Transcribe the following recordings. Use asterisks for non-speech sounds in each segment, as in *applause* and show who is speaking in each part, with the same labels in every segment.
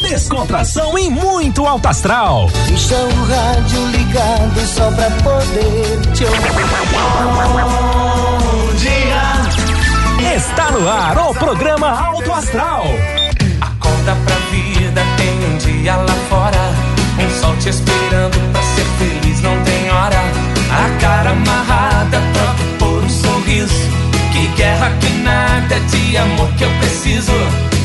Speaker 1: Descontração e muito alto astral.
Speaker 2: Deixa o rádio ligado só pra poder te ouvir.
Speaker 3: Bom dia.
Speaker 1: Está no ar o programa Alto Astral.
Speaker 4: Acorda pra vida, tem um dia lá fora. Um sol te esperando pra ser feliz, não tem hora. A cara amarrada pra pôr um sorriso. Que guerra, que nada de amor que eu preciso.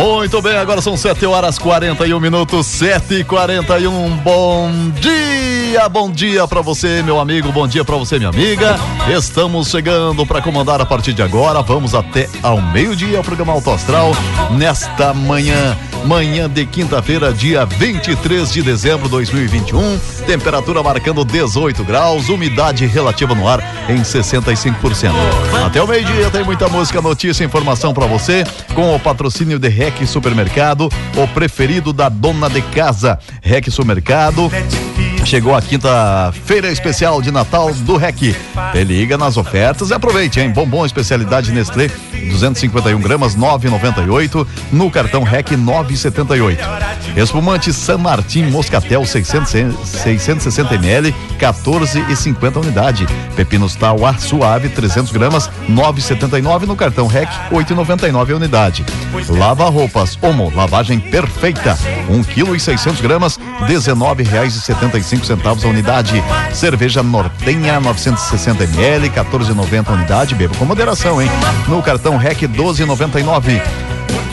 Speaker 5: Muito bem, agora são 7 horas 41 minutos, 7 e 41 Bom dia, bom dia pra você, meu amigo, bom dia pra você, minha amiga. Estamos chegando pra comandar a partir de agora. Vamos até ao meio-dia o programa Alto Astral nesta manhã. Manhã de quinta-feira, dia 23 de dezembro de 2021. Temperatura marcando 18 graus, umidade relativa no ar em 65%. Até o meio-dia tem muita música, notícia e informação pra você com o patrocínio de Rec Supermercado, o preferido da dona de casa. Rec Supermercado. Chegou a quinta-feira especial de Natal do REC. Liga nas ofertas e aproveite, hein? Bombom especialidade Nestlé, 251 gramas, 9,98. No cartão REC, 9,78. Espumante San Martin Moscatel, 600, 660 ml, 14,50 unidade. Pepinos Tauá Suave, 300 gramas, 9,79. No cartão REC, 8,99 a unidade. Lava roupas Omo, lavagem perfeita, 1 kg 600 gramas, 19 reais e 75 centavos a unidade. Cerveja Nortenha 960 ml, 14,90 a unidade. Beba com moderação, hein? No cartão REC 12,99.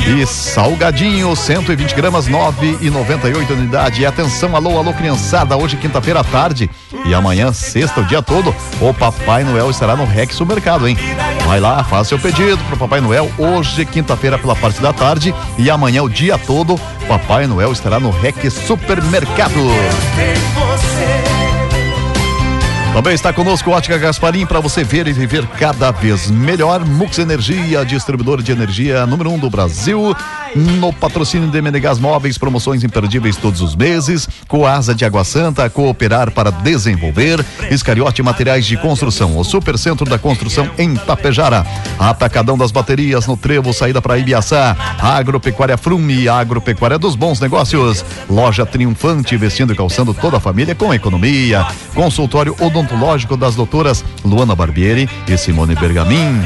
Speaker 5: E salgadinho, 120 gramas, 9,98 unidade. E atenção, alô, alô, criançada. Hoje, quinta-feira à tarde e amanhã, sexta, o dia todo, o Papai Noel estará no REC Supermercado, hein? Vai lá, faça seu pedido pro Papai Noel. Hoje, quinta-feira, pela parte da tarde e amanhã, o dia todo, Papai Noel estará no REC Supermercado. Também está conosco Ótica Gasparim para você ver e viver cada vez melhor. Mux Energia, distribuidor de energia número um do Brasil. No patrocínio de Menegas Móveis, promoções imperdíveis todos os meses. Coasa de Água Santa, cooperar para desenvolver. Escariote Materiais de Construção, o Supercentro da Construção em Tapejara. Atacadão das Baterias no Trevo, saída para Ibiaçá. Agropecuária Frume, Agropecuária dos Bons Negócios. Loja Triunfante, vestindo e calçando toda a família com economia. Consultório odontológico das doutoras Luana Barbieri e Simone Bergamin.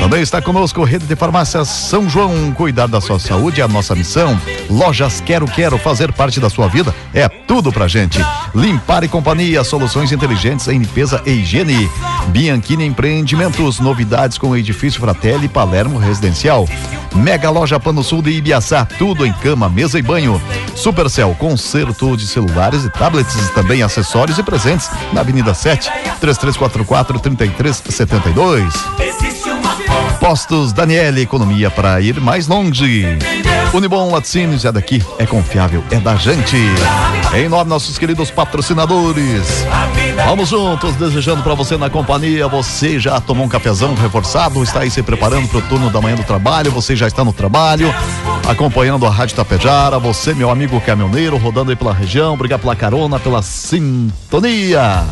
Speaker 5: Também está conosco Rede de Farmácias São João. Cuidar da sua saúde é a nossa missão. Lojas Quero Quero fazer parte da sua vida é tudo pra gente. Limpar e Companhia, soluções inteligentes em limpeza e higiene. Bianchini Empreendimentos, novidades com o edifício Fratelli Palermo Residencial. Mega Loja Pano Sul de Ibiaçá, tudo em cama, mesa e banho. Supercell, conserto de celulares e tablets, também acessórios e presentes na Avenida 7, 3344 3372. Postos Daniele, economia para ir mais longe. Unibom Laticínios é daqui, é confiável, é da gente. Em nome nossos queridos patrocinadores. Vamos juntos, desejando para você na companhia. Você já tomou um cafezão reforçado, está aí se preparando para o turno da manhã do trabalho, você já está no trabalho, acompanhando a Rádio Tapejara. Você, meu amigo caminhoneiro, rodando aí pela região, obrigado pela carona, pela sintonia.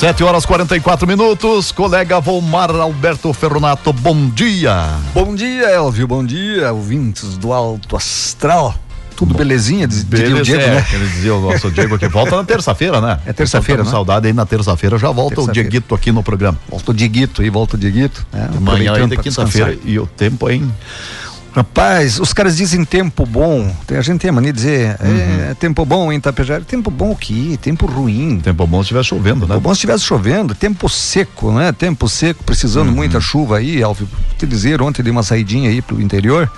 Speaker 5: Sete horas 44 minutos, colega Volmar Alberto Ferronato, bom dia.
Speaker 6: Bom dia, Elvio. Bom dia, ouvintes do Alto Astral. Tudo belezinha, diz- diria o
Speaker 5: Beleza,
Speaker 6: Diego,
Speaker 5: é,
Speaker 6: né?
Speaker 5: Ele dizia o nosso Diego que volta na terça-feira, né?
Speaker 6: É terça-feira, né?
Speaker 5: saudade aí na terça-feira, já volta o
Speaker 6: Terça-feira.
Speaker 5: Dieguito aqui no programa.
Speaker 6: Volta o Dieguito aí, volta o Dieguito. né?
Speaker 5: Amanhã ainda é quinta-feira e o tempo, hein?
Speaker 6: Rapaz, os caras dizem tempo bom. Tem- A gente tem a mania de dizer, é, tempo bom em Tapejara. Tempo bom o quê? Tempo ruim.
Speaker 5: Tempo bom se estiver chovendo, né?
Speaker 6: Tempo bom se estivesse chovendo, tempo seco, né? Tempo seco, precisando muita chuva aí, Alves. Vou te dizer, ontem dei uma saidinha aí pro interior,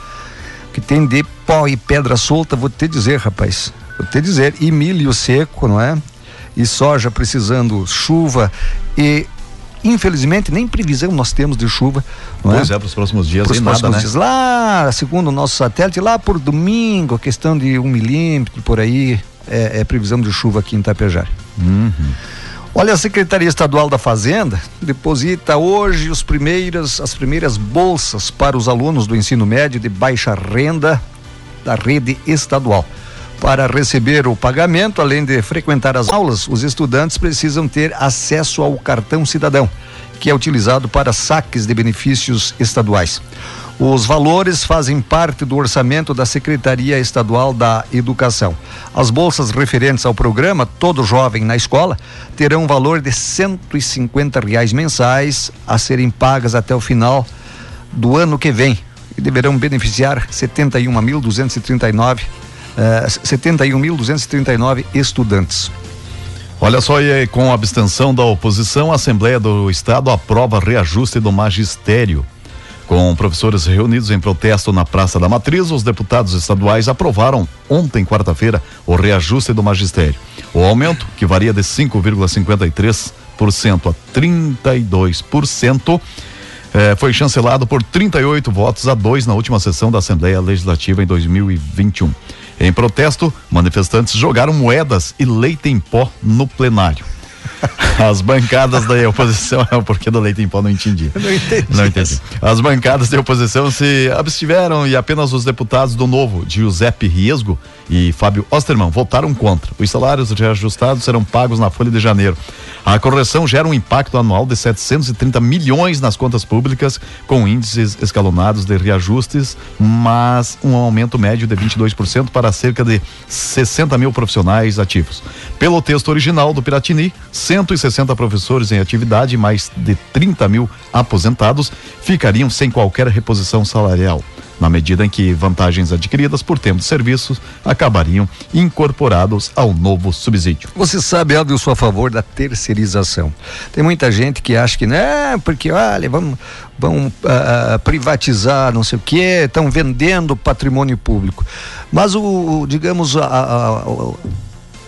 Speaker 6: que tem de pó e pedra solta, vou te dizer, rapaz. Vou te dizer, e milho seco, não é? E soja precisando chuva e infelizmente nem previsão nós temos de chuva, não
Speaker 5: Pois
Speaker 6: é?
Speaker 5: é, para os próximos dias
Speaker 6: Para os
Speaker 5: e nada,
Speaker 6: próximos
Speaker 5: né?
Speaker 6: dias. Lá, segundo o nosso satélite, lá por domingo, a questão de um milímetro por aí, é, é previsão de chuva aqui em Itapejara. Olha, a Secretaria Estadual da Fazenda deposita hoje os primeiras, as primeiras bolsas para os alunos do ensino médio de baixa renda da rede estadual. Para receber o pagamento, além de frequentar as aulas, os estudantes precisam ter acesso ao cartão cidadão, que é utilizado para saques de benefícios estaduais. Os valores fazem parte do orçamento da Secretaria Estadual da Educação. As bolsas referentes ao programa Todo Jovem na Escola terão um valor de 150 reais mensais a serem pagas até o final do ano que vem e deverão beneficiar 71.239 eh, 71.239 estudantes.
Speaker 5: Olha só, e com a abstenção da oposição, a Assembleia do Estado aprova reajuste do magistério. Com professores reunidos em protesto na Praça da Matriz, os deputados estaduais aprovaram ontem, quarta-feira, o reajuste do magistério. O aumento, que varia de 5,53% a 32%, eh, foi chancelado por 38 votos a 2 na última sessão da Assembleia Legislativa em 2021. Em protesto, manifestantes jogaram moedas e leite em pó no plenário. *laughs* As bancadas da oposição, é o porquê do leite em pó não entendi.
Speaker 6: Não entendi.
Speaker 5: Não entendi. As bancadas da oposição se abstiveram e apenas os deputados do Novo, Giuseppe Riesgo e Fábio Osterman, votaram contra. Os salários reajustados serão pagos na folha de janeiro. A correção gera um impacto anual de 730 milhões nas contas públicas, com índices escalonados de reajustes, mas um aumento médio de 22% para cerca de 60 mil profissionais ativos. Pelo texto original do Piratini, 160 professores em atividade e mais de 30 mil aposentados ficariam sem qualquer reposição salarial. Na medida em que vantagens adquiridas por tempo de serviços acabariam incorporados ao novo subsídio.
Speaker 6: Você sabe, sou a favor da terceirização. Tem muita gente que acha que, né, porque, olha, vamos, vamos ah, privatizar, não sei o quê, estão vendendo patrimônio público. Mas o, digamos, a, a, a-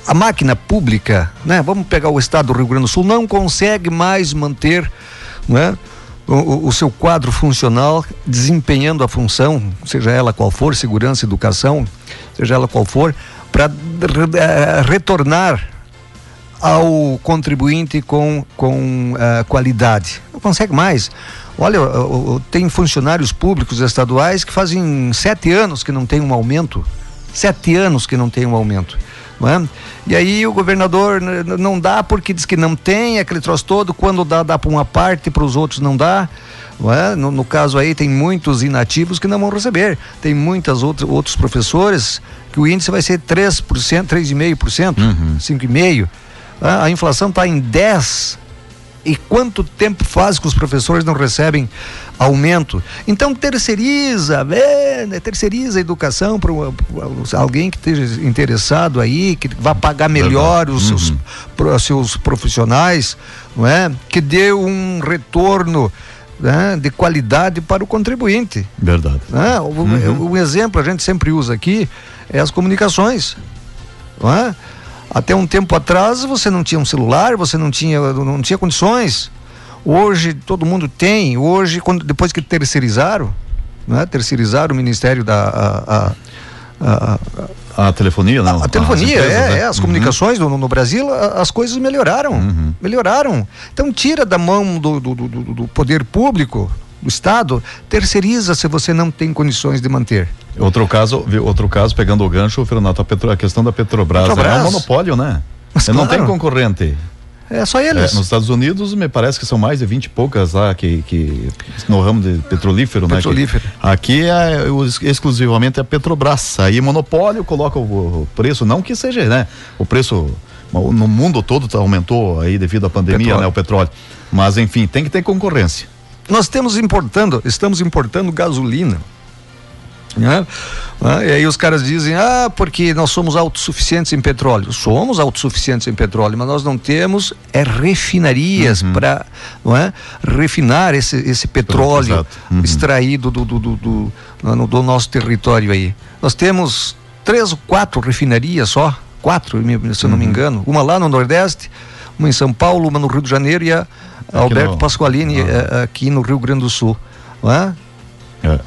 Speaker 6: a máquina pública, né, vamos pegar o estado do Rio Grande do Sul, não consegue mais manter, né, o, o- seu quadro funcional desempenhando a função, seja ela qual for, segurança, educação, seja ela qual for, para retornar ao contribuinte com, com eh, qualidade. Não consegue mais. Olha, o- o- tem funcionários públicos estaduais que fazem sete anos que não tem um aumento. Sete anos que não tem um aumento. Não é? E aí o governador não dá porque diz que não tem, aquele troço todo, quando dá, dá para uma parte, para os outros não dá. É? no, no caso aí tem muitos inativos que não vão receber. Tem muitas outros, outros professores que o índice vai ser 3%, 3,5%, 5,5%. Ah, A inflação está em 10%. E quanto tempo faz que os professores não recebem aumento? Então terceiriza, é, né, terceiriza a educação para alguém que esteja interessado aí, que vá pagar melhor os seus, pro- seus profissionais, não é? Que dê um retorno né, de qualidade para o contribuinte.
Speaker 5: Verdade.
Speaker 6: né? O- Um exemplo a gente sempre usa aqui é as comunicações. não é? Até um tempo atrás você não tinha um celular, você não tinha, não tinha condições. Hoje todo mundo tem. Hoje, quando, depois que terceirizaram, né? terceirizaram o Ministério da. A, a- a-
Speaker 5: A telefonia, não?
Speaker 6: a telefonia,
Speaker 5: As empresas,
Speaker 6: é,
Speaker 5: né?
Speaker 6: é, as
Speaker 5: Uhum.
Speaker 6: comunicações no, no Brasil, a- as coisas melhoraram. Melhoraram. Então tira da mão do, do, do- do- poder público, Estado, terceiriza se você não tem condições de manter.
Speaker 5: Outro caso, outro caso, pegando o gancho, Fernando, a, Petro, a questão da Petrobras,
Speaker 6: Petrobras.
Speaker 5: é um monopólio, né?
Speaker 6: Mas
Speaker 5: Não
Speaker 6: claro.
Speaker 5: tem concorrente.
Speaker 6: É só
Speaker 5: É,
Speaker 6: eles.
Speaker 5: nos Estados Unidos, me parece que são mais de 20 e poucas lá que, que no ramo de petrolífero, né?
Speaker 6: Petrolífero.
Speaker 5: Que- aqui é exclusivamente a Petrobras. Aí monopólio coloca o, preço, não que seja, né? O preço no mundo todo aumentou aí devido à pandemia,
Speaker 6: Petróleo.
Speaker 5: né? O petróleo. Mas enfim, tem que ter concorrência.
Speaker 6: Nós temos importando, estamos importando gasolina. Né? Ah, e aí os caras dizem, ah, porque nós somos autossuficientes em petróleo. Somos autossuficientes em petróleo, mas nós não temos é refinarias
Speaker 5: Uhum.
Speaker 6: para é, refinar esse, esse petróleo.
Speaker 5: Uhum.
Speaker 6: extraído do, do, do, do, do nosso território aí. Nós temos três ou quatro refinarias só, quatro, se eu não
Speaker 5: Uhum.
Speaker 6: me engano. Uma lá no Nordeste, uma em São Paulo, uma no Rio de Janeiro e a Alberto
Speaker 5: no-
Speaker 6: Pasqualini
Speaker 5: Ah.
Speaker 6: eh, aqui no Rio Grande do Sul. Não é?
Speaker 5: É.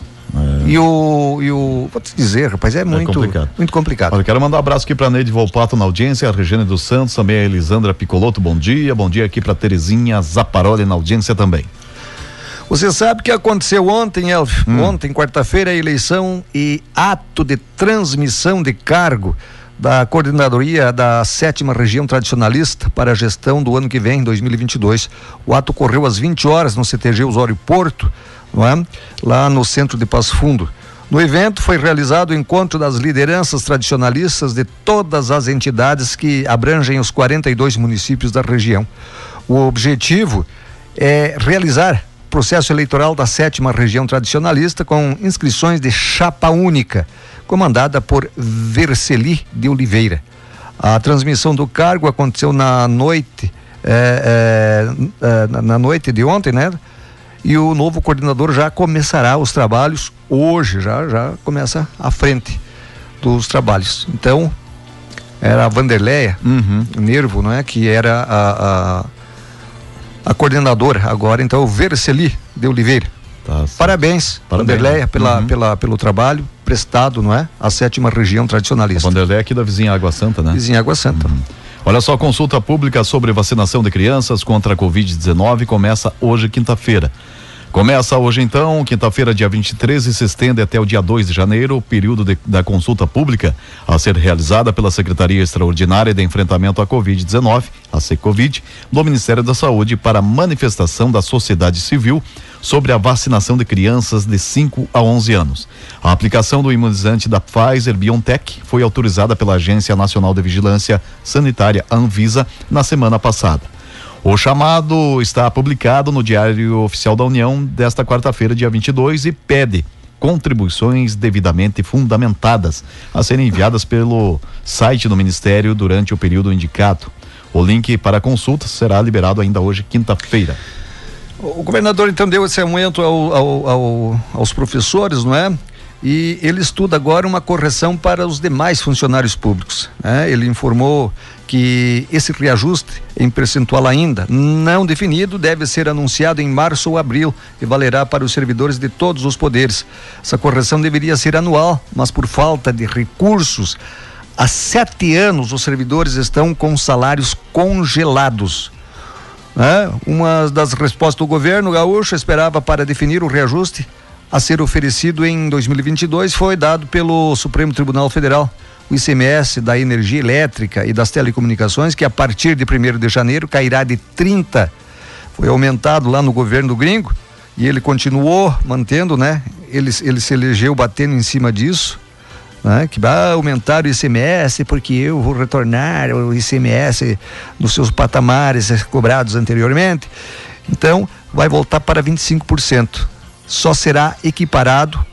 Speaker 6: E o, e o. Vou te dizer, rapaz, é muito
Speaker 5: complicado.
Speaker 6: muito complicado.
Speaker 5: Olha, quero mandar um abraço aqui pra Neide Volpato na audiência, a Regiane dos Santos, também a Elisandra Picoloto, bom dia. Bom dia aqui pra Terezinha Zaparoli na audiência também.
Speaker 6: Você sabe o que aconteceu ontem, Elvio?
Speaker 5: Hum.
Speaker 6: Ontem, quarta-feira, a eleição e ato de transmissão de cargo da coordenadoria da sétima região tradicionalista para a gestão do ano que vem, 2022. O ato ocorreu às 20 horas no CTG Osório Porto, é? lá no centro de Passo Fundo. No evento foi realizado o encontro das lideranças tradicionalistas de todas as entidades que abrangem os 42 municípios da região. O objetivo é realizar processo eleitoral da sétima região tradicionalista com inscrições de chapa única, comandada por Verceli de Oliveira. A transmissão do cargo aconteceu na noite, eh, eh, eh, na- noite de ontem, né? E o novo coordenador já começará os trabalhos hoje, já, já começa à frente dos trabalhos. Então, era a Vanderleia, Nervo, não é? Que era a, a, a coordenadora agora, então, o de Oliveira.
Speaker 5: Tá.
Speaker 6: Parabéns,
Speaker 5: Parabéns.
Speaker 6: Vanderleia, pela,
Speaker 5: Uhum.
Speaker 6: pela, pelo trabalho prestado, não é? À sétima região
Speaker 5: O
Speaker 6: tradicionalista.
Speaker 5: Vanderlei aqui da vizinha Água Santa, né?
Speaker 6: Vizinha Água Santa.
Speaker 5: Olha só, consulta pública sobre vacinação de crianças contra a Covid-19 começa hoje, quinta-feira. Começa hoje então, quinta-feira, dia 23, e se estende até o dia 2 de janeiro, o período de- da consulta pública a ser realizada pela Secretaria Extraordinária de Enfrentamento à Covid-19, a SECOVID, do Ministério da Saúde para manifestação da sociedade civil sobre a vacinação de crianças de 5 a 11 anos. A aplicação do imunizante da Pfizer BioNTech foi autorizada pela Agência Nacional de Vigilância Sanitária, Anvisa, na semana passada. O chamado está publicado no Diário Oficial da União desta quarta-feira, dia 22, e pede contribuições devidamente fundamentadas a serem enviadas pelo site do Ministério durante o período indicado. O link para consulta será liberado ainda hoje, quinta-feira.
Speaker 6: O governador então deu esse aumento ao- ao- ao- aos professores, não é? E ele estuda agora uma correção para os demais funcionários públicos. né? Ele informou que esse reajuste em percentual ainda não definido deve ser anunciado em março ou abril e valerá para os servidores de todos os poderes. Essa correção deveria ser anual, mas por falta de recursos, há sete anos os servidores estão com salários congelados. né? Uma das respostas do governo gaúcho esperava para definir o reajuste a ser oferecido em 2022 foi dado pelo Supremo Tribunal Federal. O ICMS da energia elétrica e das telecomunicações, que a partir de 1 de janeiro cairá de 30, foi aumentado lá no governo do gringo e ele continuou mantendo, né? Ele, ele se elegeu batendo em cima disso né? que vai aumentar o ICMS porque eu vou retornar o ICMS nos seus patamares cobrados anteriormente. Então, vai voltar para 25%. Só será equiparado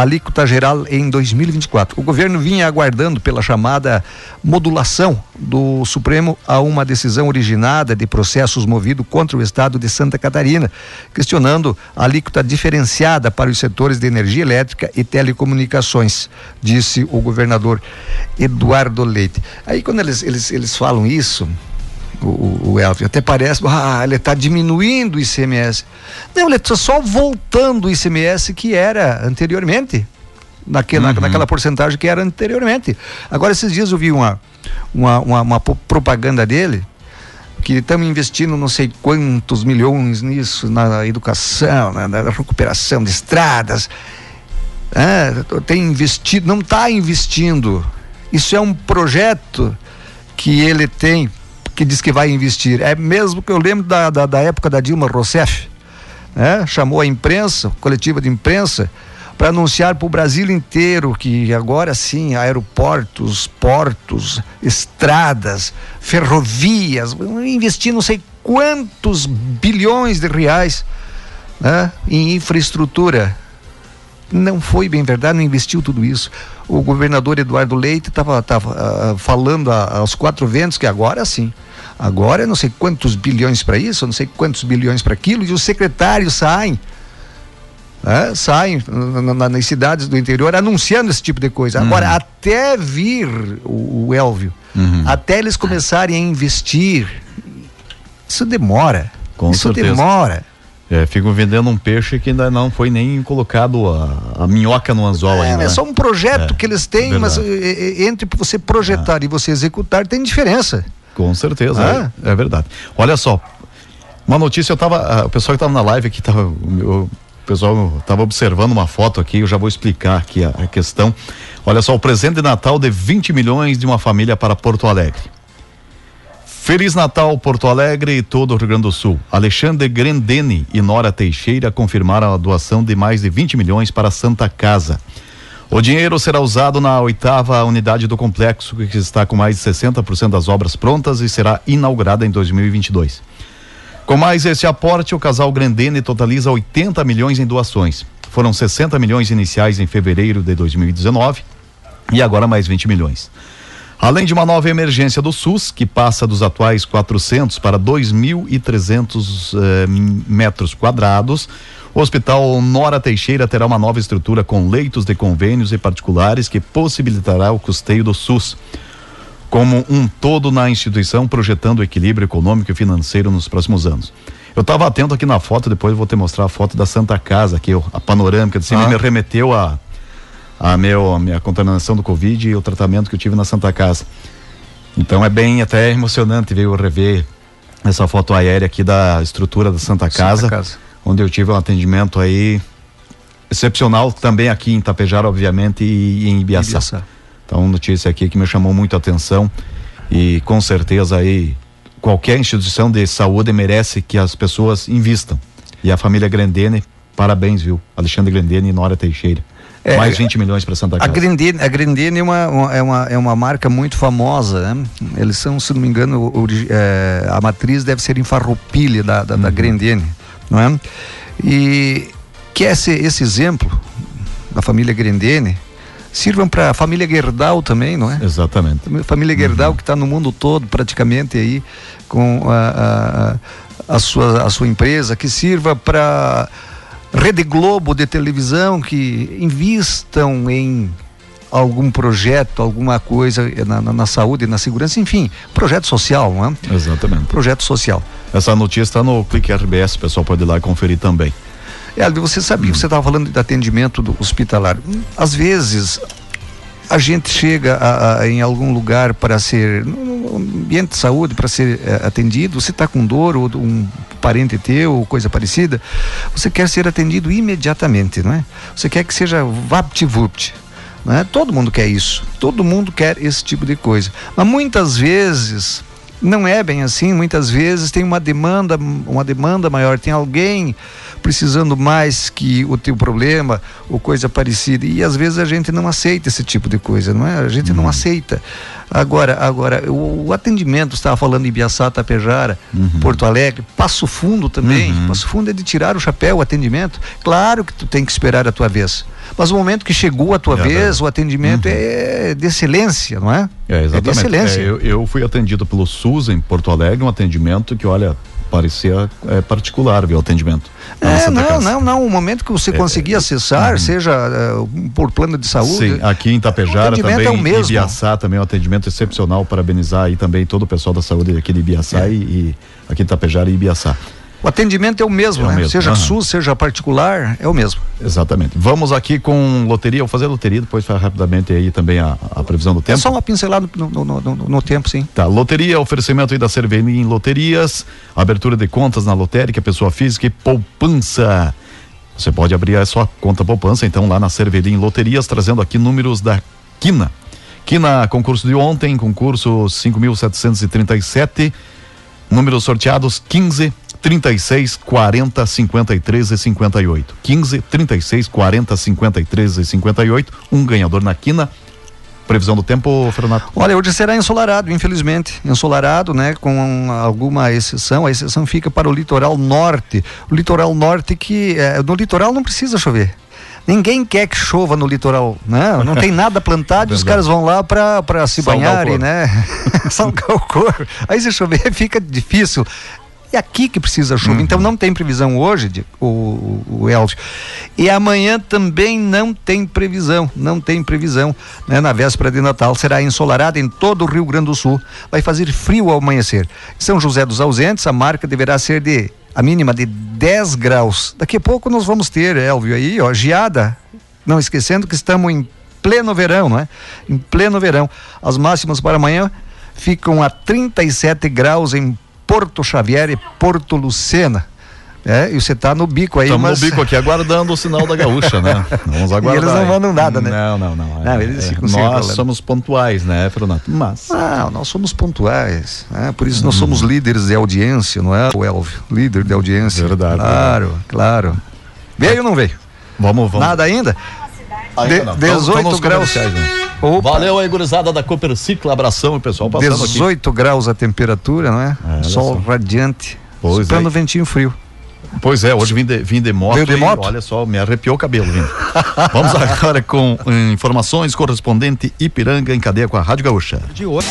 Speaker 6: alíquota geral em 2024. O governo vinha aguardando pela chamada modulação do Supremo a uma decisão originada de processos movido contra o estado de Santa Catarina, questionando a alíquota diferenciada para os setores de energia elétrica e telecomunicações, disse o governador Eduardo Leite. Aí quando eles, eles, eles falam isso, o, o, Elvio, até parece, ah, ele está diminuindo o ICMS. Não, ele está só voltando o ICMS que era anteriormente, naquela, naquela porcentagem que era anteriormente. Agora, esses dias eu vi uma, uma, uma, uma propaganda dele, que estamos investindo não sei quantos milhões nisso, na educação, na, na recuperação de estradas. É, tem investido, não está investindo. Isso é um projeto que ele tem, que diz que vai investir. É mesmo que eu lembro da, da, da época da Dilma Rousseff, né? chamou a imprensa, coletiva de imprensa, para anunciar para o Brasil inteiro que agora sim aeroportos, portos, estradas, ferrovias, investir não sei quantos bilhões de reais né? em infraestrutura. Não foi bem verdade, não investiu tudo isso. O governador Eduardo Leite estava uh, falando a, aos quatro ventos que agora sim. Agora não sei quantos bilhões para isso, não sei quantos bilhões para aquilo, e os secretários saem. É, saem nas cidades do interior anunciando esse tipo de coisa. Uhum. Agora, até vir o, o Elvio, uhum. até eles começarem a investir, isso demora.
Speaker 5: Com
Speaker 6: isso
Speaker 5: certeza.
Speaker 6: demora.
Speaker 5: É, ficam vendendo um peixe que ainda não foi nem colocado a, a minhoca no anzol
Speaker 6: é,
Speaker 5: ainda.
Speaker 6: É só um projeto é, que eles têm, verdade. mas é, entre você projetar e você executar tem diferença.
Speaker 5: Com certeza, é, é, verdade. Olha só, uma notícia, eu tava, o pessoal que estava na live aqui, tava, o pessoal estava observando uma foto aqui, eu já vou explicar aqui a, a questão. Olha só, o presente de Natal de 20 milhões de uma família para Porto Alegre. Feliz Natal, Porto Alegre e todo o Rio Grande do Sul. Alexandre Grendene e Nora Teixeira confirmaram a doação de mais de 20 milhões para a Santa Casa. O dinheiro será usado na oitava unidade do complexo, que está com mais de 60% das obras prontas e será inaugurada em 2022. Com mais esse aporte, o casal Grendene totaliza 80 milhões em doações. Foram 60 milhões iniciais em fevereiro de 2019 e agora mais 20 milhões. Além de uma nova emergência do SUS, que passa dos atuais 400 para 2.300 eh, metros quadrados, o Hospital Nora Teixeira terá uma nova estrutura com leitos de convênios e particulares que possibilitará o custeio do SUS como um todo na instituição, projetando o equilíbrio econômico e financeiro nos próximos anos. Eu estava atento aqui na foto, depois vou te mostrar a foto da Santa Casa, aqui, a panorâmica, assim, ah. me remeteu a a, meu, a minha contaminação do Covid e o tratamento que eu tive na Santa Casa. Então é bem até emocionante ver eu rever essa foto aérea aqui da estrutura da Santa Casa, Santa Casa, onde eu tive um atendimento aí excepcional também aqui em Tapejara, obviamente, e, e em Ibiaçá. Ibiaçá. Então, notícia aqui que me chamou muito a atenção e com certeza aí qualquer instituição de saúde merece que as pessoas invistam. E a família Grandene, parabéns, viu? Alexandre Grandene e Nora Teixeira. É, Mais 20 milhões para Santa Casa.
Speaker 6: A Grendene, a Grendene é, uma, é, uma, é uma marca muito famosa. Né? Eles são, se não me engano, o, é, a matriz deve ser em Farroupilha da, da, uhum. da. Não é? E que esse, esse exemplo da família Grendene sirvam para a família Gerdau também, não é?
Speaker 5: Exatamente.
Speaker 6: A família Gerdau uhum. que está no mundo todo praticamente aí com a, a, a, sua, a sua empresa, que sirva para Rede Globo de televisão que invistam em algum projeto, alguma coisa na, na, na saúde, na segurança, enfim, projeto social, não é?
Speaker 5: Exatamente.
Speaker 6: Projeto social.
Speaker 5: Essa notícia está no Clique RBS, o pessoal pode ir lá e conferir também.
Speaker 6: É, você sabia, você estava falando de atendimento hospitalar. Às vezes a gente chega a, a, em algum lugar para ser, no ambiente de saúde, para ser é, atendido, você está com dor ou um parente teu ou coisa parecida, você quer ser atendido imediatamente, não é? Você quer que seja vapt-vupt. É? Todo mundo quer isso, todo mundo quer esse tipo de coisa. Mas muitas vezes não é bem assim, muitas vezes tem uma demanda, uma demanda maior, tem alguém precisando mais que o teu problema ou coisa parecida. E às vezes a gente não aceita esse tipo de coisa, não é? A gente uhum. não aceita. Agora, agora o, o atendimento, estava falando em Biaçá, Tapejara, uhum. Porto Alegre, Passo Fundo também. Uhum. Passo Fundo é de tirar o chapéu, o atendimento. Claro que tu tem que esperar a tua vez. Mas o momento que chegou a tua é, vez, o atendimento uhum. é de excelência, não é?
Speaker 5: É, exatamente. É de excelência. É, eu, eu fui atendido pelo SUS em Porto Alegre, um atendimento que, olha, parecia é, particular viu, o atendimento.
Speaker 6: É, não, casa. não, não. O momento que você é, conseguir é, acessar, uhum. seja uh, por plano de saúde. Sim,
Speaker 5: aqui em Itapejara também, é o mesmo. Ibiaçá também é um atendimento excepcional. Parabenizar aí também todo o pessoal da saúde aqui de Ibiaçá é. e, e aqui em Itapejara e Ibiaçá.
Speaker 6: O atendimento é o mesmo, é o né? Mesmo. Seja uhum. SUS, seja particular, é o mesmo.
Speaker 5: Exatamente. Vamos aqui com loteria, vou fazer loteria, depois falar rapidamente aí também a, a previsão do tempo. É
Speaker 6: só uma pincelada no, no, no, no, tempo, sim.
Speaker 5: Tá, loteria, oferecimento aí da em loterias, abertura de contas na lotérica, pessoa física e poupança. Você pode abrir a sua conta poupança, então, lá na Cerveni em loterias, trazendo aqui números da Quina. Quina, concurso de ontem, concurso 5.737, números sorteados 15 36 40 53 e 58. 15 36 40 53 e 58. Um ganhador na quina. Previsão do tempo, Fernando?
Speaker 6: Olha, hoje será ensolarado, infelizmente. Ensolarado, né? Com alguma exceção. A exceção fica para o litoral norte. O litoral norte que. É, no litoral não precisa chover. Ninguém quer que chova no litoral, né? Não tem *laughs* nada plantado e os caras vão lá para se
Speaker 5: Salgar
Speaker 6: banharem, né? *laughs* Salgar o corpo. Aí se chover *laughs* fica difícil. É aqui que precisa chuva. Então não tem previsão hoje, de, o, o, Elvio. E amanhã também não tem previsão. Não tem previsão. Né? Na véspera de Natal será ensolarado em todo o Rio Grande do Sul. Vai fazer frio ao amanhecer. Em São José dos Ausentes, a marca deverá ser de a mínima de 10 graus. Daqui a pouco nós vamos ter, Elvio, aí, ó, geada. Não esquecendo que estamos em pleno verão, não é? Em pleno verão. As máximas para amanhã ficam a 37 graus em Porto Xavier e Porto Lucena. É, e você está no bico aí,
Speaker 5: Estamos
Speaker 6: mas...
Speaker 5: no bico aqui aguardando o sinal da gaúcha, né? *laughs* Vamos aguardar.
Speaker 6: eles não mandam nada, né?
Speaker 5: Não, não, não.
Speaker 6: Não, eles sempre
Speaker 5: Nós
Speaker 6: lá.
Speaker 5: somos pontuais, né, Fernando? Mas.
Speaker 6: Ah, nós somos pontuais, né? por isso nós somos líderes de audiência, não é, o Elvio? Líder de audiência.
Speaker 5: Verdade,
Speaker 6: Claro, claro. Veio ou não veio?
Speaker 5: Vamos, vamos.
Speaker 6: Nada ainda?
Speaker 5: Ainda
Speaker 6: de-
Speaker 5: não.
Speaker 6: 18
Speaker 5: Tamo nos
Speaker 6: graus.
Speaker 5: comerciais, né?
Speaker 6: Opa,
Speaker 5: Valeu aí, gurizada da Cooper Cicla. Abração, pessoal passando aqui.
Speaker 6: 18 graus a temperatura, não é?
Speaker 5: É,
Speaker 6: Sol
Speaker 5: só.
Speaker 6: radiante.
Speaker 5: Pois é.
Speaker 6: ventinho frio.
Speaker 5: Pois é, hoje vim de, vim de moto.
Speaker 6: Veio de
Speaker 5: e
Speaker 6: moto?
Speaker 5: olha só, me arrepiou o cabelo vindo. *laughs* Vamos agora com eh, informações. Correspondente Ipiranga em cadeia com a Rádio Gaúcha.
Speaker 6: De hoje.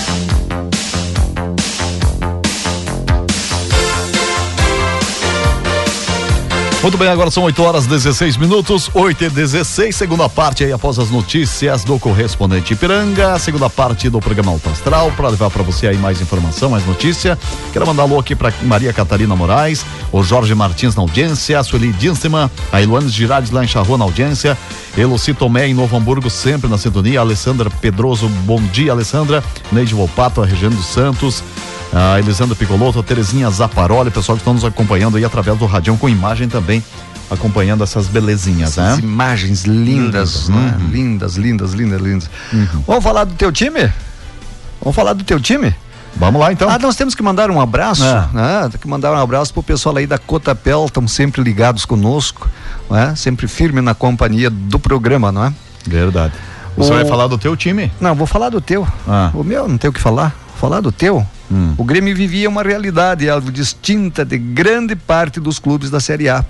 Speaker 5: Muito bem, agora são 8 horas 16 minutos, 8 e 16, segunda parte aí após as notícias do correspondente Ipiranga, segunda parte do programa Alto Astral, para levar para você aí mais informação, mais notícia. Quero mandar alô aqui para Maria Catarina Moraes, o Jorge Martins na audiência, a Sueli Dinstema, a Iluane Girardes lá em Charrua na audiência, Eloci Tomé em Novo Hamburgo, sempre na sintonia, Alessandra Pedroso, bom dia, Alessandra, Neide Volpato, a Regiane dos Santos, a Elisandra Picoloto, a Terezinha Zaparoli, pessoal que estão nos acompanhando aí através do Radião com imagem também, acompanhando essas belezinhas,
Speaker 6: Essas
Speaker 5: né?
Speaker 6: imagens lindas,
Speaker 5: Lindas,
Speaker 6: né?
Speaker 5: uhum.
Speaker 6: Lindas, lindas, lindas, lindas. Vamos falar do teu time? Vamos falar do teu time?
Speaker 5: Vamos lá então.
Speaker 6: Ah, nós temos que mandar um abraço,
Speaker 5: É.
Speaker 6: né? Tem que mandar um abraço pro pessoal aí da Cotapel, estão sempre ligados conosco, né? Sempre firme na companhia do programa, não é?
Speaker 5: Verdade. Você
Speaker 6: O-
Speaker 5: vai falar do teu time?
Speaker 6: Não, vou falar do teu.
Speaker 5: Ah.
Speaker 6: O meu não tem o que falar. Vou falar do teu.
Speaker 5: Hum.
Speaker 6: O Grêmio vivia uma realidade algo distinta de grande parte dos clubes da Série A.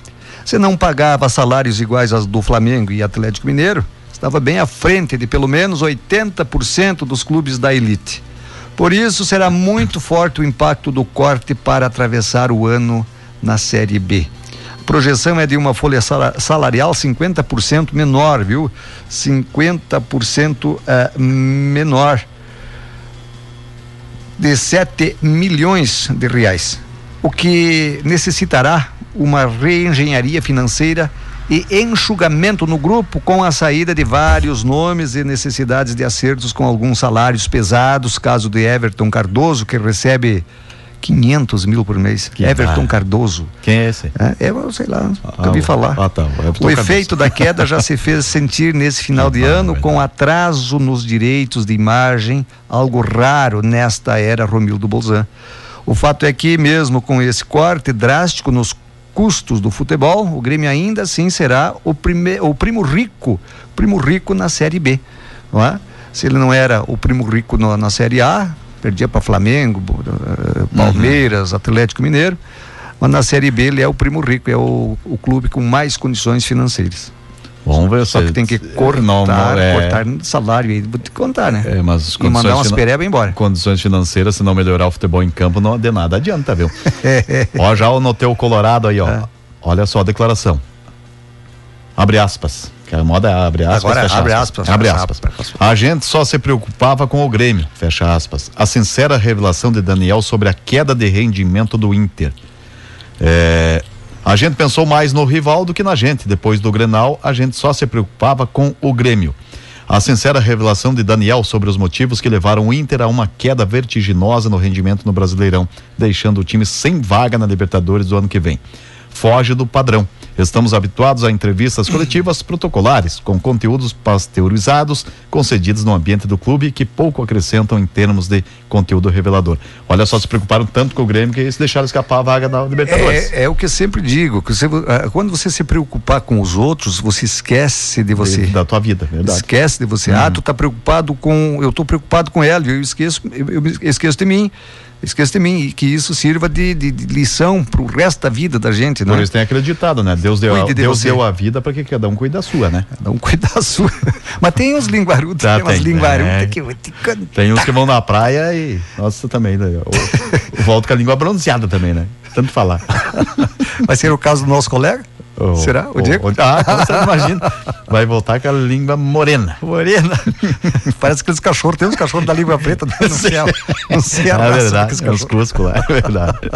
Speaker 6: Você não pagava salários iguais aos do Flamengo e Atlético Mineiro, estava bem à frente de pelo menos 80% dos clubes da elite. Por isso será muito forte o impacto do corte para atravessar o ano na Série B. A projeção é de uma folha sala- salarial 50% menor, viu? 50% eh, menor de 7 milhões de reais, o que necessitará uma reengenharia financeira e enxugamento no grupo com a saída de vários nomes e necessidades de acertos com alguns salários pesados, caso de Everton Cardoso, que recebe 500 mil por mês.
Speaker 5: Que
Speaker 6: Everton. Cardoso.
Speaker 5: Quem é esse?
Speaker 6: É, eu sei lá, nunca
Speaker 5: Ah,
Speaker 6: falar.
Speaker 5: ah, tá, o
Speaker 6: efeito da queda já se fez sentir nesse final de ano com atraso nos direitos de imagem, algo raro nesta era Romildo Bolzan. O fato é que, mesmo com esse corte drástico nos custos do futebol, o Grêmio ainda assim será o, prime o primo rico, primo rico na Série B. Não é? Se ele não era o primo rico no- na Série A, perdia para Flamengo, eh, Palmeiras, Atlético Mineiro, mas na Série B ele é o primo rico, é o, o clube com mais condições financeiras.
Speaker 5: Vamos ver
Speaker 6: Só
Speaker 5: se-
Speaker 6: que tem que cortar,
Speaker 5: Não, não, é,
Speaker 6: cortar salário aí, vou te contar, né?
Speaker 5: É, mas as
Speaker 6: e mandar umas pereba embora.
Speaker 5: Condições financeiras, se não melhorar o futebol em campo, não de nada adianta, viu? *laughs* ó, já anotei o Colorado aí, ó.
Speaker 6: É.
Speaker 5: Olha só a declaração. Abre aspas. Que a moda é abre aspas,
Speaker 6: Agora,
Speaker 5: fecha
Speaker 6: abre
Speaker 5: aspas.
Speaker 6: aspas,
Speaker 5: Abre aspas. A gente só se preocupava com o Grêmio, fecha aspas. A sincera revelação de Daniel sobre a queda de rendimento do Inter. É, a gente pensou mais no rival do que na gente. Depois do Grenal, a gente só se preocupava com o Grêmio. A sincera revelação de Daniel sobre os motivos que levaram o Inter a uma queda vertiginosa no rendimento no Brasileirão, deixando o time sem vaga na Libertadores do ano que vem. Foge do padrão. Estamos habituados a entrevistas coletivas protocolares, com conteúdos pasteurizados, concedidos no ambiente do clube, que pouco acrescentam em termos de conteúdo revelador. Olha só, se preocuparam tanto com o Grêmio que eles deixaram escapar a vaga da Libertadores.
Speaker 6: É, é o que eu sempre digo, que você, ah, quando você se preocupar com os outros, você esquece de você.
Speaker 5: De, da tua vida, verdade.
Speaker 6: Esquece de você. Ah, tu tá preocupado com. Eu tô preocupado com ela, eu esqueço, eu, eu esqueço de mim. Esqueça de mim e que isso sirva de, de, de lição para o resto da vida da gente, né?
Speaker 5: Por isso tem acreditado, né? Deus deu, a, de Deus deu a vida para que cada um cuide da sua, né?
Speaker 6: Cada um cuide da sua. *laughs* Mas tem uns linguarudos, tá, tem, tem umas linguarudas é. que eu te.
Speaker 5: Tem uns que vão na praia e. Nossa, também. Né? *laughs* Volto com a língua bronzeada também, né? Tanto falar.
Speaker 6: Vai ser o caso do nosso colega? Oh, Será? O oh, Diego?
Speaker 5: ah, então *laughs* você imagina. Vai voltar com a língua morena.
Speaker 6: Morena. *laughs* Parece aqueles cachorros, tem uns cachorros da língua preta no céu.
Speaker 5: Sei a é verdade, é uns cuscos lá, é verdade.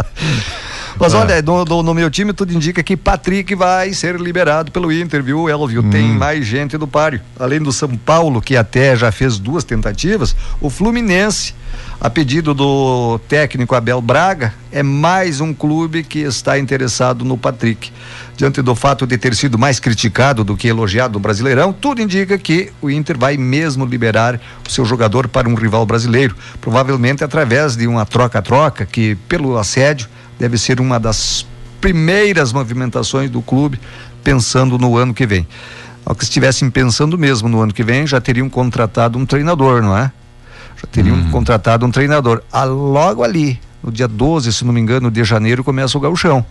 Speaker 6: Mas ah. olha, no, no, no, meu time tudo indica que Patrick vai ser liberado pelo Inter, viu, Elvio? Hum. Tem mais gente do páreo. Além do São Paulo, que até já fez duas tentativas, o Fluminense a pedido do técnico Abel Braga, é mais um clube que está interessado no Patrick. Diante do fato de ter sido mais criticado do que elogiado no Brasileirão, tudo indica que o Inter vai mesmo liberar o seu jogador para um rival brasileiro, provavelmente através de uma troca-troca que, pelo assédio, deve ser uma das primeiras movimentações do clube pensando no ano que vem. Ao que estivessem pensando mesmo no ano que vem, já teriam contratado um treinador, não é? Já teriam hum. contratado um treinador. Ah, logo ali, no dia 12, se não me engano, de janeiro, começa o gauchão.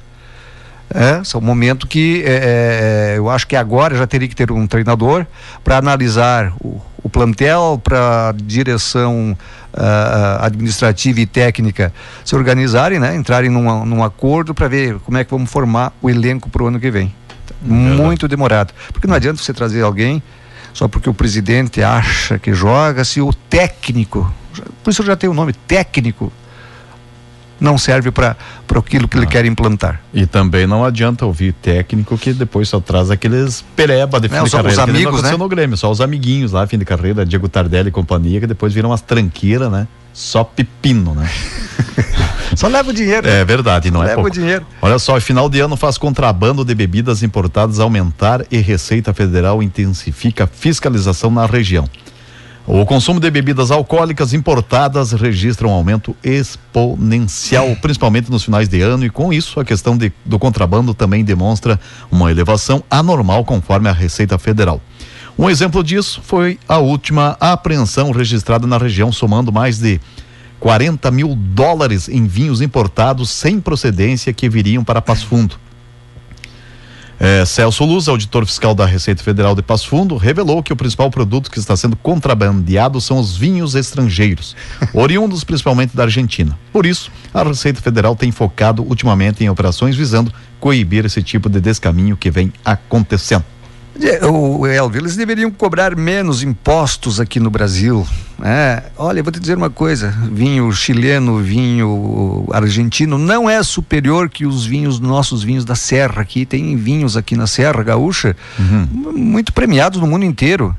Speaker 6: É, é um momento que é, é, eu acho que agora já teria que ter um treinador para analisar o, o plantel, para direção uh, administrativa e técnica se organizarem, né? entrarem num, num acordo para ver como é que vamos formar o elenco para o ano que vem. Muito demorado. Porque não adianta você trazer alguém só porque o presidente acha que joga, se o técnico, por isso já tem o nome técnico, não serve para aquilo que ah. ele quer implantar.
Speaker 5: E também não adianta ouvir técnico que depois só traz aqueles pereba de fim é, de os, carreira. Os
Speaker 6: amigos, né?
Speaker 5: no Grêmio, só os amiguinhos lá, fim de carreira, Diego Tardelli e companhia, que depois viram umas tranqueiras, né? Só pepino, né? *laughs*
Speaker 6: Só leva o dinheiro.
Speaker 5: É verdade, não
Speaker 6: Só
Speaker 5: é
Speaker 6: leva
Speaker 5: pouco.
Speaker 6: o dinheiro.
Speaker 5: Olha só, final de ano faz contrabando de bebidas importadas aumentar e Receita Federal intensifica a fiscalização na região. O consumo de bebidas alcoólicas importadas registra um aumento exponencial, principalmente nos finais de ano, e com isso a questão de, do contrabando também demonstra uma elevação anormal conforme a Receita Federal. Um exemplo disso foi a última apreensão registrada na região, somando mais de 40 mil dólares em vinhos importados sem procedência que viriam para Passo Fundo. É, Celso Luz, auditor fiscal da Receita Federal de Passo Fundo, revelou que o principal produto que está sendo contrabandeado são os vinhos estrangeiros, *laughs* oriundos principalmente da Argentina. Por isso, a Receita Federal tem focado ultimamente em operações visando coibir esse tipo de descaminho que vem acontecendo.
Speaker 6: O Elvio, eles deveriam cobrar menos impostos aqui no Brasil. Né? Olha, vou te dizer uma coisa: vinho chileno, vinho argentino não é superior que os vinhos, nossos vinhos da Serra aqui. Tem vinhos aqui na Serra Gaúcha uhum. muito premiados no mundo inteiro.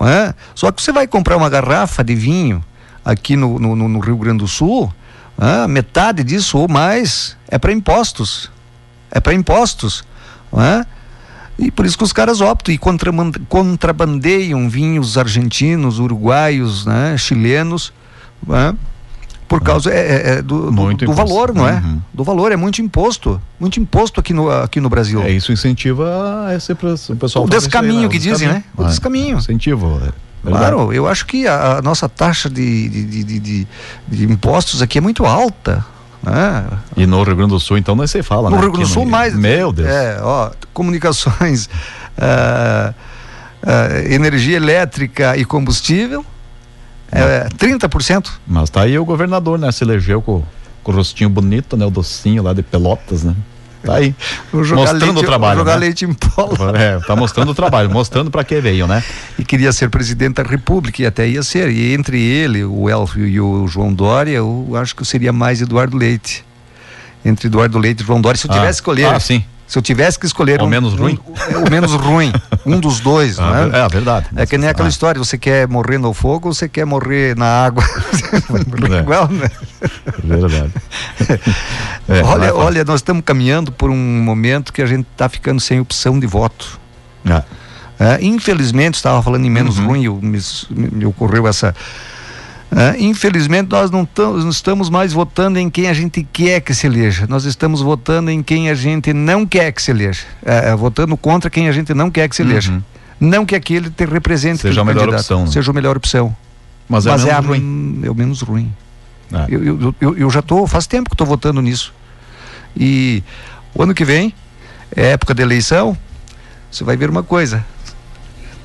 Speaker 6: É? Só que você vai comprar uma garrafa de vinho aqui no, no, no Rio Grande do Sul, é? metade disso ou mais é para impostos. É para impostos. É? E por isso que os caras optam e contrabandeiam vinhos argentinos, uruguaios, né, chilenos, né, por causa é, é, é do, do, do valor, não é? Uhum. Do valor, é muito imposto. Muito imposto aqui no, aqui no Brasil.
Speaker 5: É, isso incentiva esse o pessoal.
Speaker 6: O descaminho aí, né? que dizem, né? O
Speaker 5: ah,
Speaker 6: descaminho.
Speaker 5: Incentivo. É.
Speaker 6: Claro, eu acho que a, a nossa taxa de, de, de, de, de impostos aqui é muito alta.
Speaker 5: É. E no Rio Grande do Sul, então, não se fala,
Speaker 6: no né? Rio Grande do Sul, no... mais.
Speaker 5: Meu Deus.
Speaker 6: É, ó, comunicações, uh, *laughs* uh, energia elétrica e combustível, é, 30%.
Speaker 5: Mas tá aí o governador, né? Se elegeu com, com o rostinho bonito, né? O docinho lá de Pelotas, né? Tá aí. mostrando leite, o trabalho.
Speaker 6: Jogar
Speaker 5: né?
Speaker 6: leite em polo.
Speaker 5: É, tá mostrando o trabalho, mostrando para que veio, né?
Speaker 6: E queria ser presidente da República, e até ia ser. E entre ele, o Elfio e o João Dória, eu acho que seria mais Eduardo Leite. Entre Eduardo Leite e João Dória, se eu tivesse ah, escolher.
Speaker 5: Ah, sim.
Speaker 6: Se eu tivesse que escolher
Speaker 5: o um, menos ruim,
Speaker 6: um, o menos ruim, um dos *laughs* dois,
Speaker 5: ah,
Speaker 6: não
Speaker 5: é? É verdade.
Speaker 6: É que nem aquela ah. história, você quer morrer no fogo ou você quer morrer na água? *laughs* é. *laughs* igual, né?
Speaker 5: Verdade.
Speaker 6: É, olha, olha, nós estamos caminhando por um momento que a gente está ficando sem opção de voto.
Speaker 5: É.
Speaker 6: É, infelizmente, estava falando em menos
Speaker 5: Uhum.
Speaker 6: ruim, eu- me, me ocorreu essa. É, infelizmente, nós não, não estamos mais votando em quem a gente quer que se eleja. Nós estamos votando em quem a gente não quer que se eleja. É, é, votando contra quem a gente não quer que se eleja.
Speaker 5: Uhum.
Speaker 6: Não que aquele te represente
Speaker 5: Seja a melhor
Speaker 6: candidato,
Speaker 5: opção, né?
Speaker 6: Seja a melhor opção.
Speaker 5: Mas é
Speaker 6: Mas é, a-
Speaker 5: ruim.
Speaker 6: é o menos ruim.
Speaker 5: É.
Speaker 6: Eu, eu, eu, eu já tô, faz tempo que estou votando nisso. E o ano que vem, é época de eleição, você vai ver uma coisa.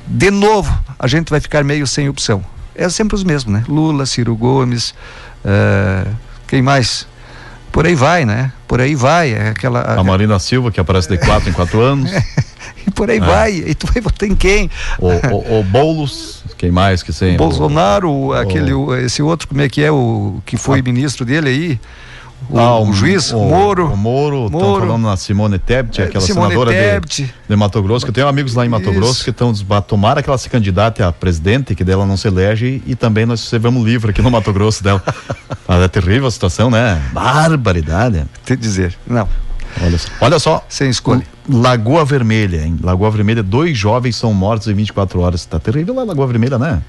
Speaker 6: De novo, a gente vai ficar meio sem opção. É sempre os mesmos, né? Lula, Ciro Gomes, eh, quem mais? Por aí vai, né? Por aí vai. É aquela,
Speaker 5: A Marina Silva, que aparece de quatro em quatro anos. *laughs*
Speaker 6: e por aí vai. E tu vai votar em quem?
Speaker 5: O, o, o Boulos, quem mais que tem?
Speaker 6: Bolsonaro, aquele, o- esse outro, como é que é o que foi ministro dele aí? O,
Speaker 5: Ah,
Speaker 6: o juiz, o Moro.
Speaker 5: O Moro, estão falando na Simone Tebet,
Speaker 6: É,
Speaker 5: aquela
Speaker 6: Simone
Speaker 5: senadora de,
Speaker 6: Tebet.
Speaker 5: de Mato Grosso, que eu tenho amigos lá em Mato
Speaker 6: Isso.
Speaker 5: Grosso que estão tomara que ela se candidate a presidente, que dela não se elege, e também nós recebemos livro aqui no Mato Grosso dela. Mas *laughs* é terrível a situação, né? Barbaridade.
Speaker 6: Te dizer. Não,
Speaker 5: Olha só. Olha só.
Speaker 6: sem escolha.
Speaker 5: Lagoa Vermelha, hein? Lagoa Vermelha, dois jovens são mortos em 24 horas. Tá terrível lá, Lagoa Vermelha, né?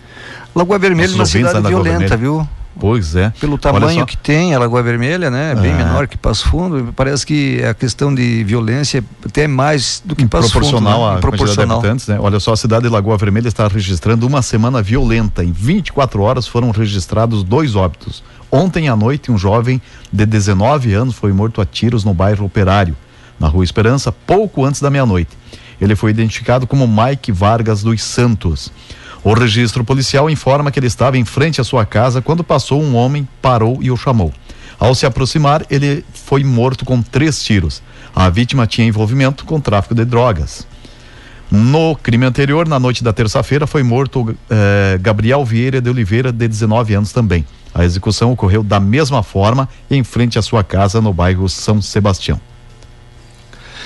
Speaker 6: Lagoa Vermelha é uma cidade violenta, viu?
Speaker 5: Pois é.
Speaker 6: Pelo tamanho que tem a Lagoa Vermelha, né? Bem
Speaker 5: É.
Speaker 6: menor que Passo Fundo. Parece que a questão de violência é até mais do que Passo
Speaker 5: proporcional
Speaker 6: Fundo. né?
Speaker 5: à quantidade de habitantes, né? Olha só, a cidade de Lagoa Vermelha está registrando uma semana violenta. Em 24 horas foram registrados dois óbitos. Ontem à noite, um jovem de 19 anos foi morto a tiros no bairro Operário, na Rua Esperança, pouco antes da meia-noite. Ele foi identificado como Mike Vargas dos Santos. O registro policial informa que ele estava em frente à sua casa quando passou um homem, parou e o chamou. Ao se aproximar, ele foi morto com três tiros. A vítima tinha envolvimento com tráfico de drogas. No crime anterior, na noite da terça-feira, foi morto eh, Gabriel Vieira de Oliveira, de 19 anos também. A execução ocorreu da mesma forma em frente à sua casa no bairro São Sebastião.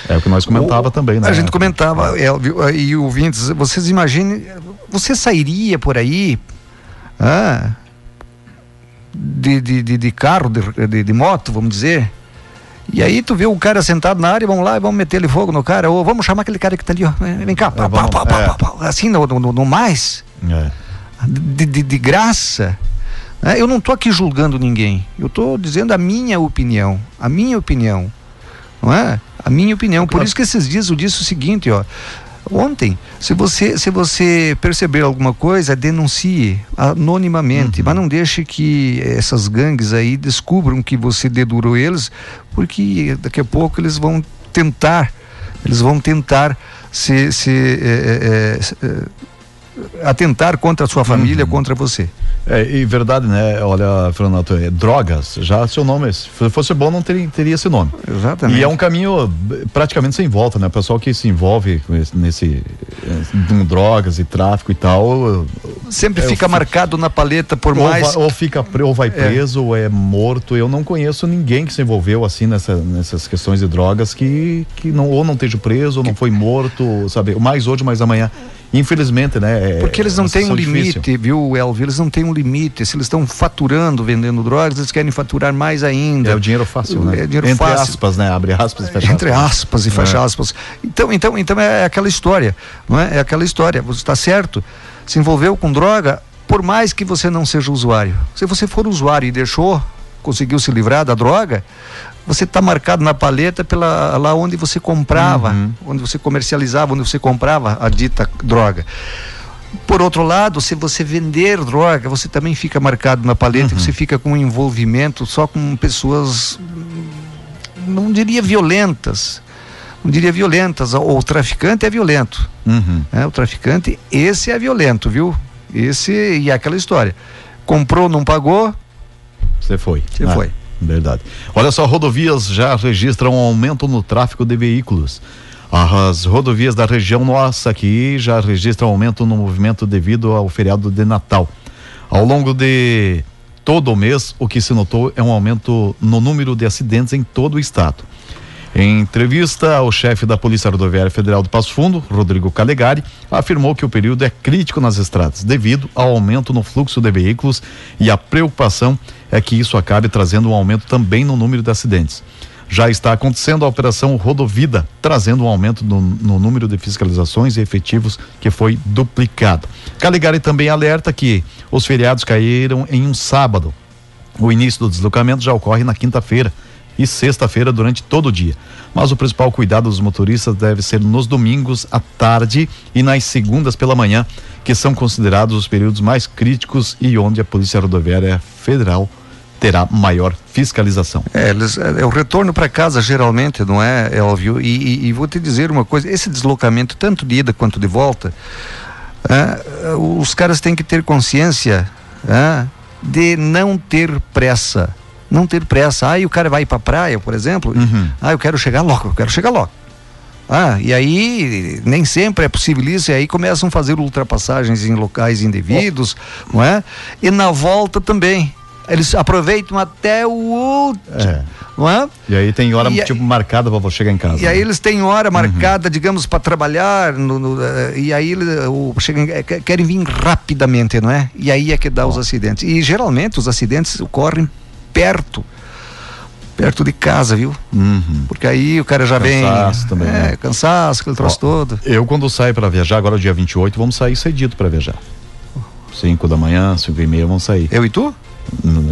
Speaker 5: É o que nós comentava
Speaker 6: O-
Speaker 5: também, né?
Speaker 6: A gente comentava, é, e ouvintes, vocês imaginem, você sairia por aí ah, de, de, de, de carro, de, de, de moto, vamos dizer, e aí tu vê o cara sentado na área, vamos lá e vamos meter ele fogo no cara, ou vamos chamar aquele cara que tá ali, ó, vem cá, pá, pá,
Speaker 5: vamos-
Speaker 6: pá, pá,
Speaker 5: é.
Speaker 6: assim, no, no, no mais,
Speaker 5: É.
Speaker 6: de, de, de graça. né? Eu não estou aqui julgando ninguém. Eu estou dizendo a minha opinião. A minha opinião. Não é? A minha opinião. Por isso que esses dias eu disse o seguinte, ó. Ontem, se você, se você perceber alguma coisa, denuncie anonimamente, mas não deixe que essas gangues aí descubram que você dedurou eles, porque daqui a pouco eles vão tentar, eles vão tentar se, se eh, eh, eh, atentar contra a sua família, contra você.
Speaker 5: É, e verdade, né? Olha, Fernando, é, drogas, já seu nome, se fosse bom, não teria, teria esse nome.
Speaker 6: Exatamente.
Speaker 5: E é um caminho praticamente sem volta, né? O pessoal que se envolve esse- nesse eh, com drogas e tráfico e tal,
Speaker 6: Sempre
Speaker 5: é,
Speaker 6: fica
Speaker 5: eu-
Speaker 6: marcado na paleta por
Speaker 5: ou,
Speaker 6: mais.
Speaker 5: vai, ou fica ou vai preso ou é morto. Eu não conheço ninguém que se envolveu assim nessa, nessas questões de drogas que, que não ou não esteja preso ou não foi morto, sabe? Mais hoje, mais amanhã. Infelizmente, né? é-
Speaker 6: Porque eles
Speaker 5: é
Speaker 6: não têm um limite,
Speaker 5: difícil.
Speaker 6: viu, Elvio? Eles não têm um limite. Se eles estão faturando, vendendo drogas, eles querem faturar mais ainda.
Speaker 5: É o dinheiro fácil, né?
Speaker 6: É dinheiro
Speaker 5: Entre
Speaker 6: fácil.
Speaker 5: aspas, né? Abre aspas e fecha
Speaker 6: Entre aspas e fecha
Speaker 5: É.
Speaker 6: aspas. Então, então, então é aquela história, não é? É aquela história. Você está certo? Se envolveu com droga, por mais que você não seja usuário. Se você for usuário e deixou, conseguiu se livrar da droga, você está marcado na paleta pela lá onde você comprava,
Speaker 5: Uhum.
Speaker 6: onde você comercializava, onde você comprava a dita droga. Por outro lado, se você vender droga, você também fica marcado na paleta,
Speaker 5: Uhum.
Speaker 6: você fica com um envolvimento só com pessoas, não diria violentas, não diria violentas, o, o traficante é violento,
Speaker 5: Uhum.
Speaker 6: né? o traficante, esse é violento, viu? Esse, e é aquela história, comprou, não pagou,
Speaker 5: Você foi.
Speaker 6: Você
Speaker 5: Ah,
Speaker 6: foi.
Speaker 5: Verdade. Olha só, rodovias já registram um aumento no tráfego de veículos. As rodovias da região nossa aqui já registram aumento no movimento devido ao feriado de Natal. Ao longo de todo o mês, o que se notou é um aumento no número de acidentes em todo o estado. Em entrevista, o chefe da Polícia Rodoviária Federal de Passo Fundo, Rodrigo Calegari, afirmou que o período é crítico nas estradas, devido ao aumento no fluxo de veículos e a preocupação é que isso acabe trazendo um aumento também no número de acidentes. Já está acontecendo a operação Rodovida, trazendo um aumento no, no número de fiscalizações e efetivos que foi duplicado. Caligari também alerta que os feriados caíram em um sábado. O início do deslocamento já ocorre na quinta-feira e sexta-feira durante todo o dia. Mas o principal cuidado dos motoristas deve ser nos domingos à tarde e nas segundas pela manhã, que são considerados os períodos mais críticos e onde a Polícia Rodoviária Federal terá maior fiscalização.
Speaker 6: É, eles, é, é o retorno para casa geralmente, não é, Elvio? E, e, e, vou te dizer uma coisa, esse deslocamento, tanto de ida quanto de volta, é, os caras têm que ter consciência é, de não ter pressa. Não ter pressa. Aí o cara vai para a praia, por exemplo, uhum. ah, eu quero chegar logo, eu quero chegar logo. Ah, e aí nem sempre é possível isso, e aí começam a fazer ultrapassagens em locais indevidos, oh. não é? E na volta também. Eles aproveitam até o último. É. Não é?
Speaker 5: E aí tem hora e, tipo marcada para chegar em casa.
Speaker 6: E né? aí eles têm hora marcada, uhum. digamos, para trabalhar, no, no, eh, e aí o, chegam, eh, querem vir rapidamente, não é? E aí é que dá oh. os acidentes. E geralmente os acidentes ocorrem perto perto de casa, viu?
Speaker 5: Uhum.
Speaker 6: Porque aí o cara já cansaço vem. Também, é, né? cansaço, aquele troço Ó, todo.
Speaker 5: Eu, quando saio para viajar, agora dia 28, vamos sair cedido para viajar. 5 da manhã, 5 e meia, vamos sair.
Speaker 6: Eu e tu?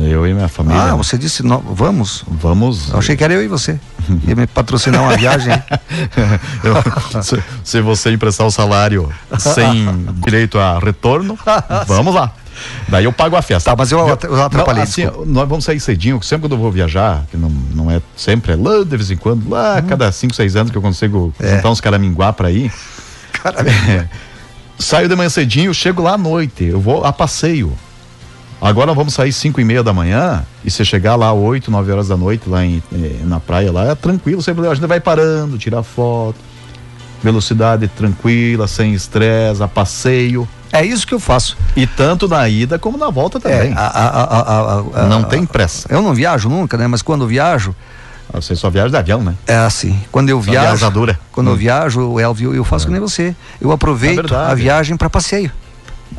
Speaker 5: Eu e minha família. Ah,
Speaker 6: você disse vamos?
Speaker 5: Vamos.
Speaker 6: Eu achei que era eu e você. Ia me patrocinar uma viagem. *laughs*
Speaker 5: eu, se, se, você emprestar o salário sem direito a retorno, *laughs* vamos lá. Daí eu pago a festa.
Speaker 6: Tá, mas eu, eu atrapalhei. Não, assim,
Speaker 5: nós vamos sair cedinho, sempre quando eu vou viajar, que não, não é sempre, é lá de vez em quando, lá hum. cada 5, 6 anos que eu consigo é. juntar uns caraminguá pra ir. Caraminguá. É, saio de manhã cedinho, chego lá à noite, eu vou a passeio. Agora vamos sair 5 e meia da manhã e você chegar lá 8, 9 horas da noite lá em, eh, na praia lá, é tranquilo, sempre a gente vai parando, tirar foto. Velocidade tranquila, sem estresse, a passeio.
Speaker 6: É isso que eu faço.
Speaker 5: E tanto na ida como na volta também. É, a, a, a, não tem pressa.
Speaker 6: Eu não viajo nunca, né? Mas quando viajo,
Speaker 5: ah, você só viaja de avião, né?
Speaker 6: É assim. Quando eu viajo. Viajadora. Quando hum. eu viajo, Elvio, eu faço é. que nem você. Eu aproveito é a viagem para passeio.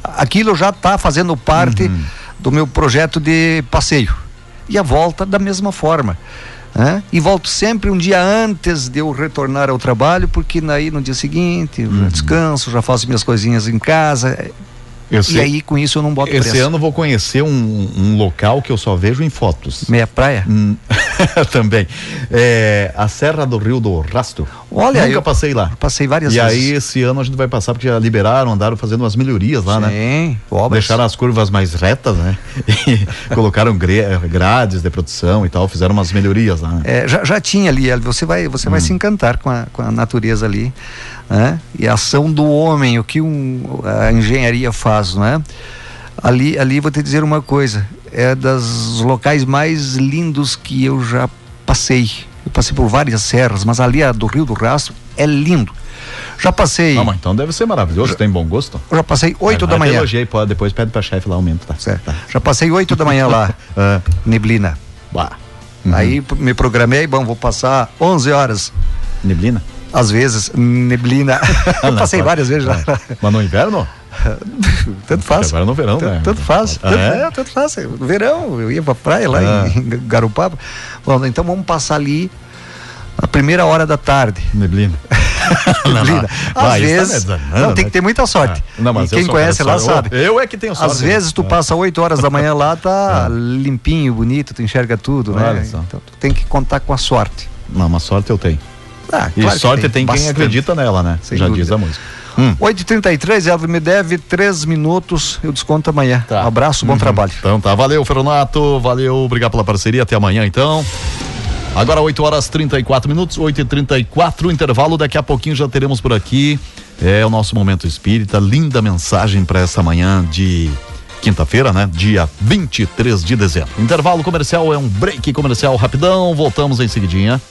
Speaker 6: Aquilo já está fazendo parte uhum do meu projeto de passeio. E a volta da mesma forma. Né? E volto sempre um dia antes de eu retornar ao trabalho, porque aí no dia seguinte eu uhum. descanso, já faço minhas coisinhas em casa. E aí com isso eu não boto
Speaker 5: Esse ano vou conhecer um, um, local que eu só vejo em fotos.
Speaker 6: Meia praia? Hum, *laughs*
Speaker 5: também. É, a Serra do Rio do Rastro.
Speaker 6: Olha,
Speaker 5: Nunca eu passei lá.
Speaker 6: Passei várias
Speaker 5: e
Speaker 6: vezes.
Speaker 5: E aí esse ano a gente vai passar porque já liberaram, andaram fazendo umas melhorias lá,
Speaker 6: Sim,
Speaker 5: né?
Speaker 6: Sim.
Speaker 5: Deixaram as curvas mais retas, né? *laughs* E colocaram grades de produção e tal, fizeram umas melhorias lá. Né?
Speaker 6: É, já, já tinha ali, você vai, você hum. vai se encantar com a, com a natureza ali, né? E a ação do homem, o que um, a engenharia faz, não é? Ali, ali vou te dizer uma coisa, é dos locais mais lindos que eu já passei. Eu passei por várias serras, mas ali a do Rio do Rastro é lindo. Já passei.
Speaker 5: Mas então deve ser maravilhoso, já, tem bom gosto.
Speaker 6: Já passei 8 ah, da manhã.
Speaker 5: Elogiei, pode, depois pede pra chefe lá, aumento, tá?
Speaker 6: Certo. Tá. Já passei 8 da manhã lá, uh, *laughs* neblina.
Speaker 5: Bah.
Speaker 6: Uhum. Aí me programei, bom, vou passar 11 horas.
Speaker 5: Neblina?
Speaker 6: Às vezes, neblina. *laughs* eu passei várias vezes já.
Speaker 5: Mas no inverno? *laughs*
Speaker 6: tanto faz.
Speaker 5: Agora no verão,
Speaker 6: tanto,
Speaker 5: né?
Speaker 6: Tanto faz. Ah, tanto, é? tanto faz. No verão, eu ia pra praia lá ah. *laughs* em Garupaba. Bom, então vamos passar ali a primeira hora da tarde.
Speaker 5: Neblina.
Speaker 6: Neblina. Às Vai, vezes. Tá não, tem que ter muita sorte. Ah, não, mas quem conhece lá sabe.
Speaker 5: Eu é que tenho sorte.
Speaker 6: Às vezes tu passa 8 horas da manhã lá, tá limpinho, bonito, tu enxerga tudo, né? Então tu tem que contar com a sorte.
Speaker 5: Não, uma sorte eu tenho. Ah, e claro sorte tem, tem quem acredita nela, né? Sem Já dúvida. diz a música.
Speaker 6: Hum. 8h33, Elvio me deve três minutos, eu desconto amanhã. Tá. Um abraço, bom uhum. trabalho.
Speaker 5: Então tá, valeu, Fernando, valeu, obrigado pela parceria, até amanhã então. Agora 8 horas 34 minutos, 8 e 34 intervalo, daqui a pouquinho já teremos por aqui é o nosso momento espírita, linda mensagem para essa manhã de quinta-feira, né? Dia 23 de dezembro. Intervalo comercial é um break comercial rapidão, voltamos em seguidinha.